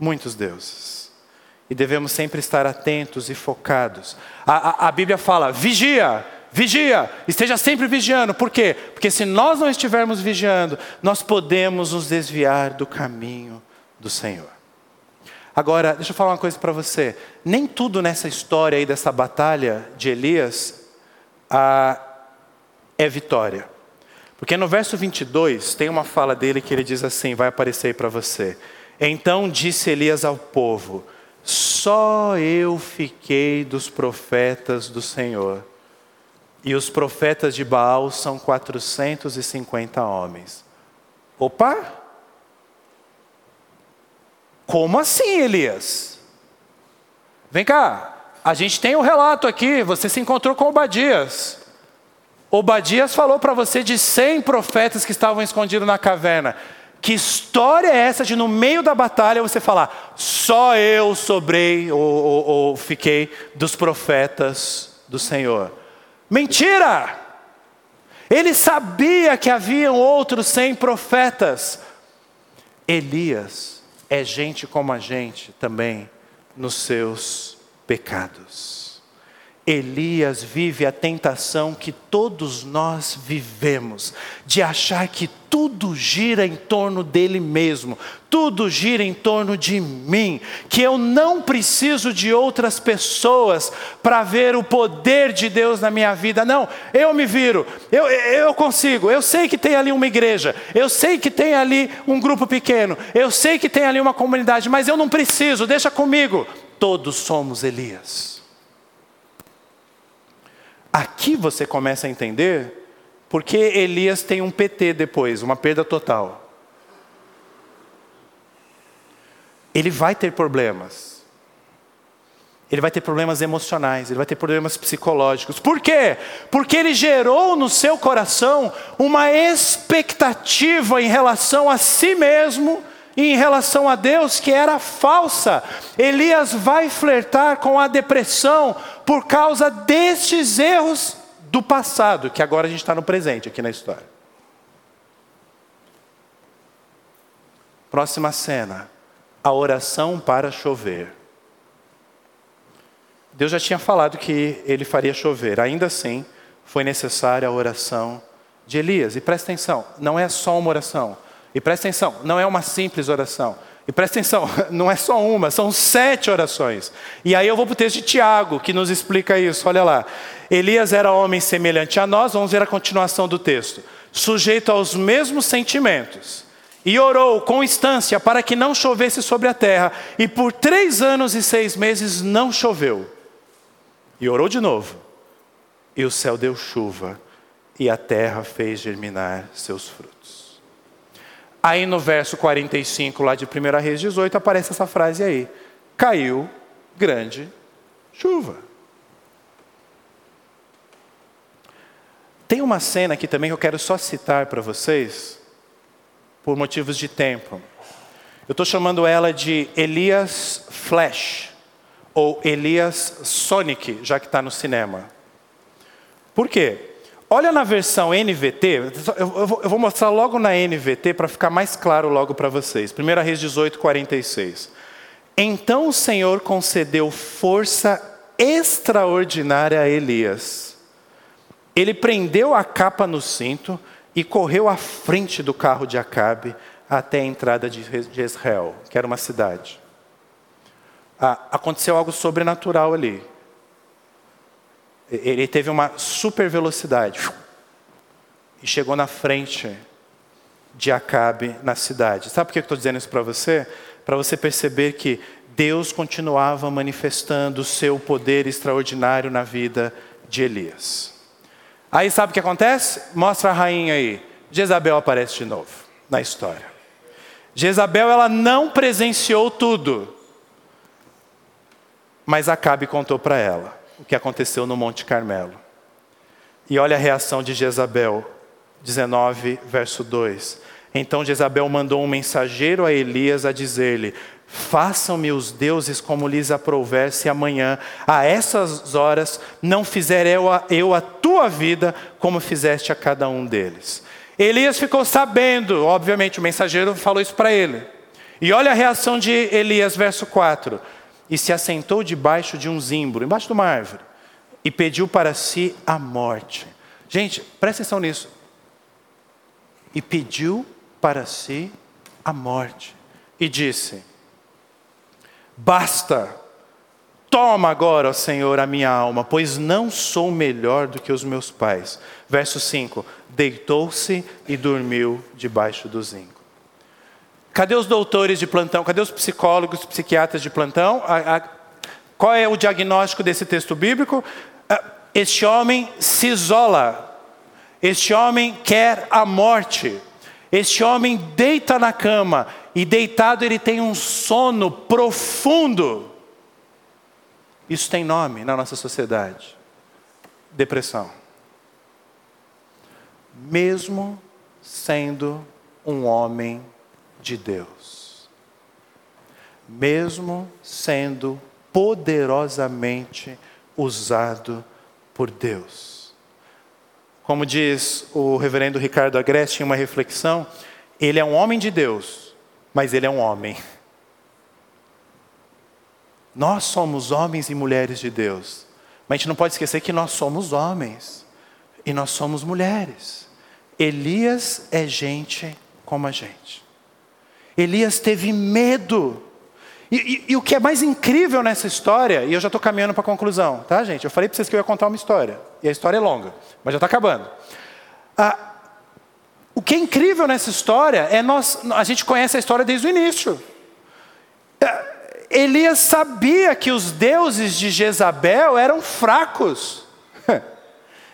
muitos deuses. E devemos sempre estar atentos e focados. A, a, a, Bíblia fala: vigia, vigia, esteja sempre vigiando. Por quê? Porque se nós não estivermos vigiando, nós podemos nos desviar do caminho do Senhor. Agora, deixa eu falar uma coisa para você. Nem tudo nessa história aí dessa batalha de Elias ah, é vitória. Porque no verso 22 tem uma fala dele que ele diz assim: vai aparecer aí para você. Então disse Elias ao povo: só eu fiquei dos profetas do Senhor. E os profetas de Baal são 450 homens. Opa! Como assim, Elias? Vem cá, a gente tem um relato aqui, você se encontrou com Obadias. Obadias falou para você de 100 profetas que estavam escondidos na caverna. Que história é essa de no meio da batalha você falar, só eu sobrei ou, ou, ou fiquei dos profetas do Senhor? Mentira! Ele sabia que haviam outros cem profetas. Elias é gente como a gente também nos seus pecados. Elias vive a tentação que todos nós vivemos, de achar que tudo gira em torno dele mesmo, tudo gira em torno de mim, que eu não preciso de outras pessoas para ver o poder de Deus na minha vida. Não, eu me viro, eu, eu consigo, eu sei que tem ali uma igreja, eu sei que tem ali um grupo pequeno, eu sei que tem ali uma comunidade, mas eu não preciso, deixa comigo. Todos somos Elias. Aqui você começa a entender porque Elias tem um PT depois, uma perda total. Ele vai ter problemas. Ele vai ter problemas emocionais, ele vai ter problemas psicológicos. Por quê? Porque ele gerou no seu coração uma expectativa em relação a si mesmo em relação a Deus que era falsa. Elias vai flertar com a depressão por causa destes erros do passado, que agora a gente está no presente aqui na história. Próxima cena: a oração para chover. Deus já tinha falado que ele faria chover, ainda assim, foi necessária a oração de Elias. E presta atenção, não é só uma oração. E presta atenção, não é uma simples oração. E presta atenção, [LAUGHS] não é só uma, são sete orações. E aí eu vou para o texto de Tiago, que nos explica isso. Olha lá. Elias era homem semelhante a nós, vamos ver a continuação do texto. Sujeito aos mesmos sentimentos. E orou com instância para que não chovesse sobre a terra. E por três anos e seis meses não choveu. E orou de novo. E o céu deu chuva, e a terra fez germinar seus frutos. Aí no verso 45, lá de 1 Reis 18, aparece essa frase aí: Caiu grande chuva. Tem uma cena aqui também que eu quero só citar para vocês, por motivos de tempo. Eu estou chamando ela de Elias Flash ou Elias Sonic, já que está no cinema. Por quê? Olha na versão NVT, eu vou mostrar logo na NVT para ficar mais claro logo para vocês. 1 Reis 18, 46. Então o Senhor concedeu força extraordinária a Elias. Ele prendeu a capa no cinto e correu à frente do carro de Acabe até a entrada de Jezreel, que era uma cidade ah, aconteceu algo sobrenatural ali. Ele teve uma super velocidade e chegou na frente de Acabe na cidade. Sabe por que eu estou dizendo isso para você? Para você perceber que Deus continuava manifestando o seu poder extraordinário na vida de Elias. Aí sabe o que acontece? Mostra a rainha aí. Jezabel aparece de novo na história. Jezabel ela não presenciou tudo. Mas Acabe contou para ela o que aconteceu no Monte Carmelo. E olha a reação de Jezabel, 19, verso 2. Então Jezabel mandou um mensageiro a Elias a dizer-lhe: Façam-me os deuses como lhes aprouver, se amanhã, a essas horas, não fizer eu a, eu a tua vida como fizeste a cada um deles. Elias ficou sabendo, obviamente, o mensageiro falou isso para ele. E olha a reação de Elias, verso 4 e se assentou debaixo de um zimbro, embaixo de uma árvore, e pediu para si a morte. Gente, presta atenção nisso. E pediu para si a morte. E disse: Basta, toma agora, ó Senhor, a minha alma, pois não sou melhor do que os meus pais. Verso 5: Deitou-se e dormiu debaixo do zimbro. Cadê os doutores de plantão? Cadê os psicólogos, psiquiatras de plantão? A, a, qual é o diagnóstico desse texto bíblico? Ah, este homem se isola. Este homem quer a morte. Este homem deita na cama e deitado ele tem um sono profundo. Isso tem nome na nossa sociedade: depressão. Mesmo sendo um homem de Deus, mesmo sendo poderosamente usado por Deus. Como diz o reverendo Ricardo Agreste em uma reflexão, ele é um homem de Deus, mas ele é um homem. Nós somos homens e mulheres de Deus, mas a gente não pode esquecer que nós somos homens e nós somos mulheres. Elias é gente como a gente. Elias teve medo. E, e, e, o que é mais incrível nessa história, e eu já estou caminhando para a conclusão, tá, gente? Eu falei para vocês que eu ia contar uma história, e a história é longa, mas já está acabando. Ah, o que é incrível nessa história é nós, a gente conhece a história desde o início. Ah, Elias sabia que os deuses de Jezabel eram fracos.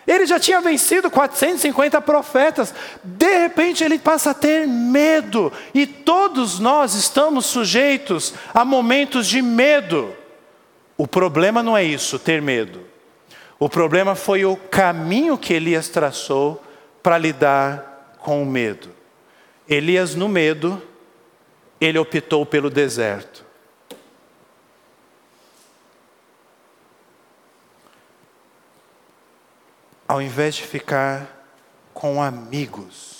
Ele já tinha vencido 450 profetas. De repente ele passa a ter medo. E todos nós estamos sujeitos a momentos de medo. O problema não é isso, ter medo. O problema foi o caminho que Elias traçou para lidar com o medo. Elias, no medo, ele optou pelo deserto. Ao invés de ficar com amigos,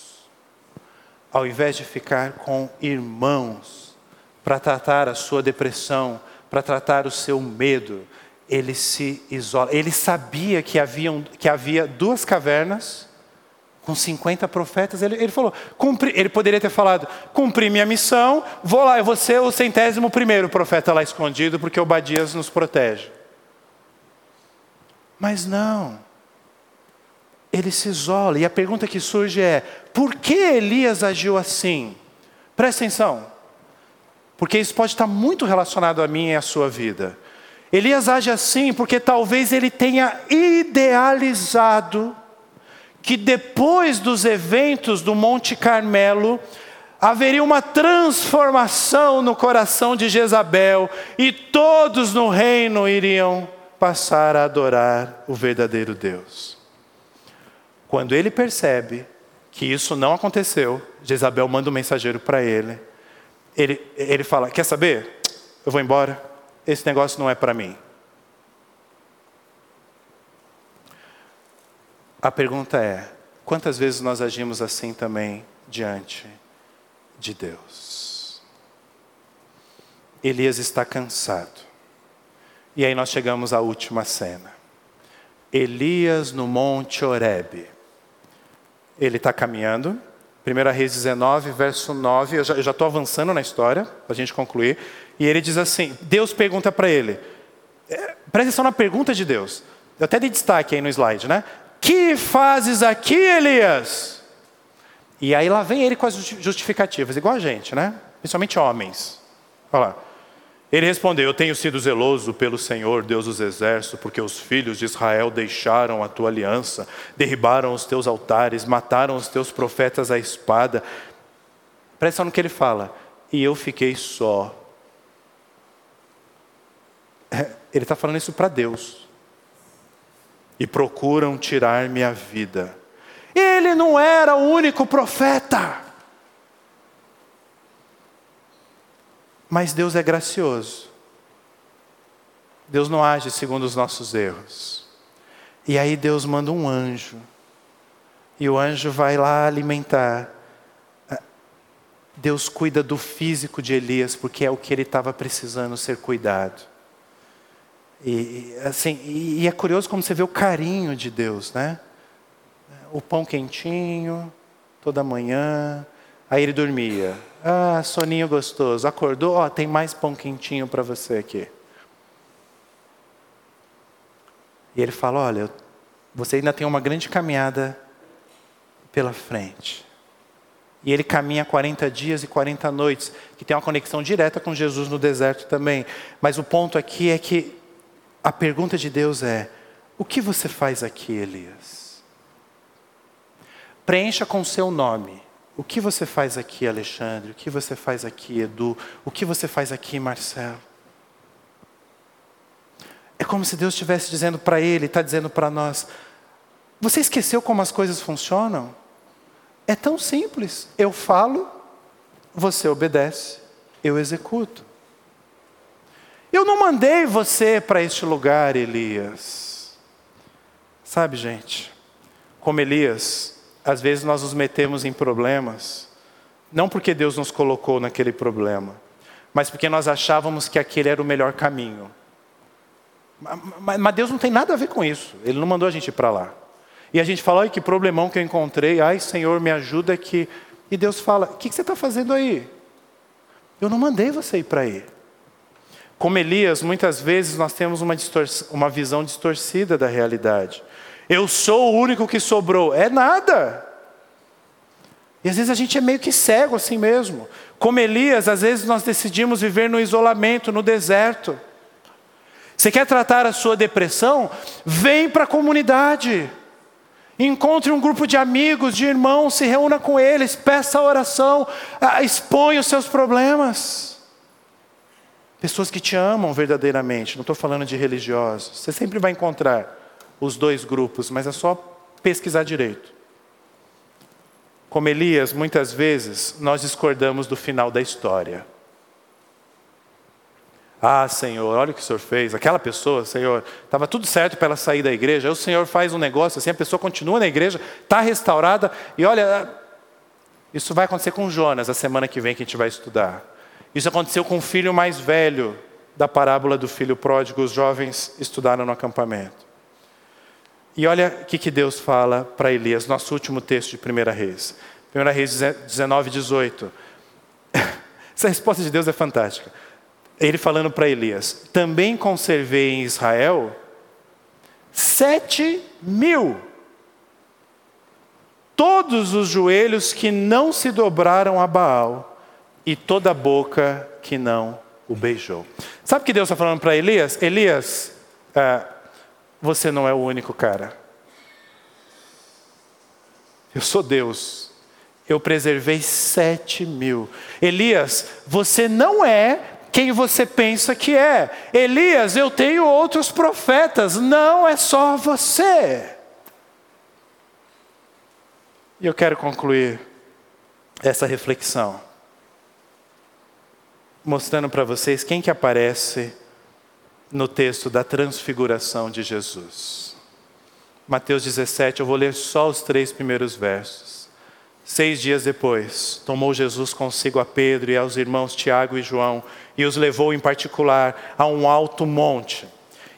ao invés de ficar com irmãos, para tratar a sua depressão, para tratar o seu medo, ele se isola. Ele sabia que, haviam, que havia duas cavernas com 50 profetas. Ele, ele falou, cumpri, ele poderia ter falado, cumpri minha missão, vou lá, eu vou ser o centésimo primeiro profeta lá escondido, porque Obadias nos protege. Mas não ele se isola. E a pergunta que surge é: por que Elias agiu assim? Presta atenção, porque isso pode estar muito relacionado a mim e à sua vida. Elias age assim porque talvez ele tenha idealizado que depois dos eventos do Monte Carmelo, haveria uma transformação no coração de Jezabel e todos no reino iriam passar a adorar o verdadeiro Deus. Quando ele percebe que isso não aconteceu, Jezabel manda um mensageiro para ele. ele. Ele fala: Quer saber? Eu vou embora. Esse negócio não é para mim. A pergunta é: quantas vezes nós agimos assim também diante de Deus? Elias está cansado. E aí nós chegamos à última cena. Elias no Monte Horebe ele está caminhando. 1 Reis 19, verso 9, eu já estou avançando na história, para a gente concluir. E ele diz assim: Deus pergunta para ele, é, presta atenção na pergunta de Deus. Eu até dei destaque aí no slide, né? Que fazes aqui, Elias? E aí lá vem ele com as justificativas, igual a gente, né? Principalmente homens. Olha lá. Ele respondeu: Eu tenho sido zeloso pelo Senhor, Deus dos exércitos, porque os filhos de Israel deixaram a tua aliança, derribaram os teus altares, mataram os teus profetas à espada. Presta no que ele fala. E eu fiquei só. É, ele está falando isso para Deus. E procuram tirar minha vida. Ele não era o único profeta. Mas Deus é gracioso. Deus não age segundo os nossos erros. E aí Deus manda um anjo. E o anjo vai lá alimentar. Deus cuida do físico de Elias, porque é o que ele estava precisando ser cuidado. E, assim, e é curioso como você vê o carinho de Deus, né? O pão quentinho, toda manhã, Aí ele dormia. Ah, soninho gostoso. Acordou, ó, tem mais pão quentinho para você aqui. E ele fala: Olha, você ainda tem uma grande caminhada pela frente. E ele caminha 40 dias e 40 noites, que tem uma conexão direta com Jesus no deserto também. Mas o ponto aqui é que a pergunta de Deus é: O que você faz aqui, Elias? Preencha com seu nome o que você faz aqui, Alexandre? O que você faz aqui, Edu? O que você faz aqui, Marcelo? É como se Deus estivesse dizendo para ele, está dizendo para nós: Você esqueceu como as coisas funcionam? É tão simples. Eu falo, você obedece, eu executo. Eu não mandei você para este lugar, Elias. Sabe, gente, como Elias, às vezes nós nos metemos em problemas, não porque Deus nos colocou naquele problema, mas porque nós achávamos que aquele era o melhor caminho. Mas Deus não tem nada a ver com isso, Ele não mandou a gente ir para lá. E a gente fala, ai que problemão que eu encontrei, ai Senhor, me ajuda aqui. E Deus fala, o que você está fazendo aí? Eu não mandei você ir para aí. Como Elias, muitas vezes nós temos uma, uma visão distorcida da realidade. Eu sou o único que sobrou. É nada. E às vezes a gente é meio que cego assim mesmo. Como Elias, às vezes nós decidimos viver no isolamento, no deserto. Você quer tratar a sua depressão? Vem para a comunidade. Encontre um grupo de amigos, de irmãos, se reúna com eles, peça oração, exponha os seus problemas. Pessoas que te amam verdadeiramente, não estou falando de religiosos. Você sempre vai encontrar os dois grupos, mas é só pesquisar direito. Como Elias, muitas vezes nós discordamos do final da história. Ah, Senhor, olha o que o Senhor fez. Aquela pessoa, Senhor, estava tudo certo para ela sair da igreja. Aí o Senhor faz um negócio assim, a pessoa continua na igreja, está restaurada. E olha, isso vai acontecer com Jonas a semana que vem que a gente vai estudar. Isso aconteceu com o filho mais velho da parábola do filho pródigo. Os jovens estudaram no acampamento. E olha o que, que Deus fala para Elias, nosso último texto de 1 Reis. 1 Reis 19, 18. [LAUGHS] Essa resposta de Deus é fantástica. Ele falando para Elias: Também conservei em Israel sete mil. Todos os joelhos que não se dobraram a Baal e toda a boca que não o beijou. Sabe o que Deus está falando para Elias? Elias, ah, você não é o único cara. Eu sou Deus. Eu preservei sete mil. Elias, você não é quem você pensa que é. Elias, eu tenho outros profetas, não é só você. E eu quero concluir essa reflexão mostrando para vocês quem que aparece no texto da transfiguração de Jesus. Mateus 17, eu vou ler só os três primeiros versos. Seis dias depois, tomou Jesus consigo a Pedro e aos irmãos Tiago e João e os levou em particular a um alto monte.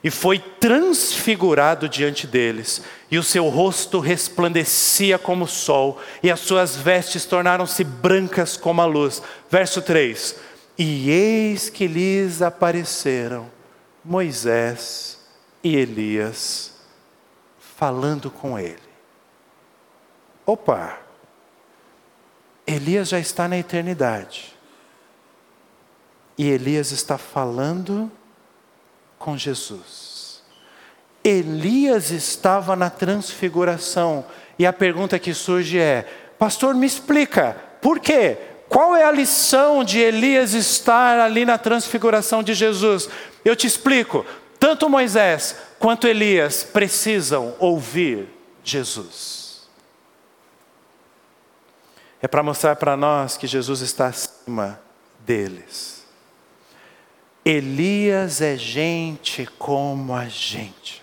E foi transfigurado diante deles, e o seu rosto resplandecia como o sol, e as suas vestes tornaram-se brancas como a luz. Verso 3: E eis que lhes apareceram Moisés e Elias, falando com ele. Opa! Elias já está na eternidade. E Elias está falando com Jesus. Elias estava na transfiguração. E a pergunta que surge é: Pastor, me explica, por quê? Qual é a lição de Elias estar ali na transfiguração de Jesus? Eu te explico. Tanto Moisés quanto Elias precisam ouvir Jesus é para mostrar para nós que Jesus está acima deles. Elias é gente como a gente.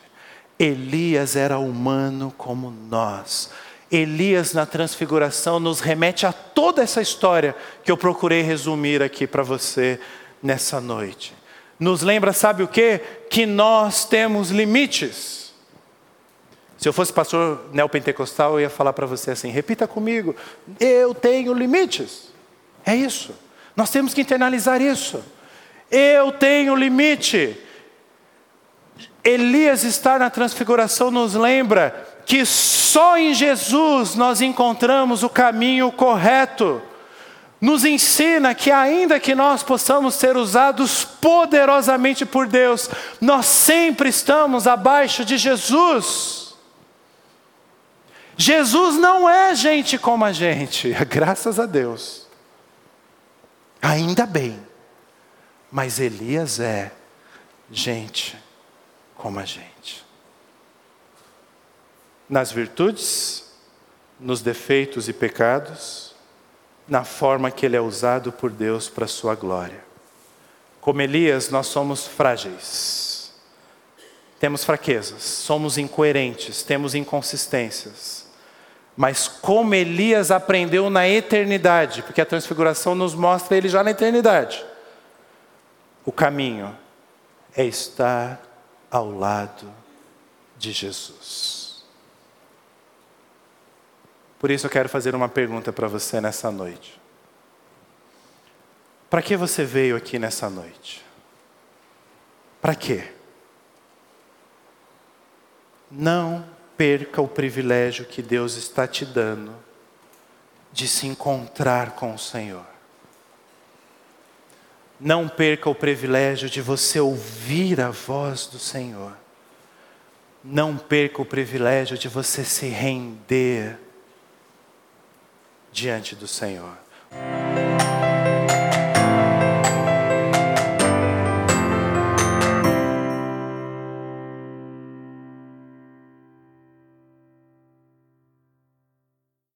Elias era humano como nós. Elias na transfiguração nos remete a toda essa história que eu procurei resumir aqui para você nessa noite. Nos lembra, sabe o que? Que nós temos limites. Se eu fosse pastor neopentecostal, eu ia falar para você assim: repita comigo, eu tenho limites. É isso. Nós temos que internalizar isso. Eu tenho limite. Elias estar na transfiguração nos lembra que só em Jesus nós encontramos o caminho correto. Nos ensina que, ainda que nós possamos ser usados poderosamente por Deus, nós sempre estamos abaixo de Jesus. Jesus não é gente como a gente, [LAUGHS] graças a Deus. Ainda bem. Mas Elias é gente como a gente. Nas virtudes, nos defeitos e pecados, na forma que ele é usado por Deus para a sua glória. Como Elias, nós somos frágeis. Temos fraquezas, somos incoerentes, temos inconsistências mas como Elias aprendeu na eternidade, porque a transfiguração nos mostra ele já na eternidade. O caminho é estar ao lado de Jesus. Por isso eu quero fazer uma pergunta para você nessa noite. Para que você veio aqui nessa noite? Para quê? Não perca o privilégio que Deus está te dando de se encontrar com o Senhor. Não perca o privilégio de você ouvir a voz do Senhor. não perca o privilégio de você se render diante do Senhor.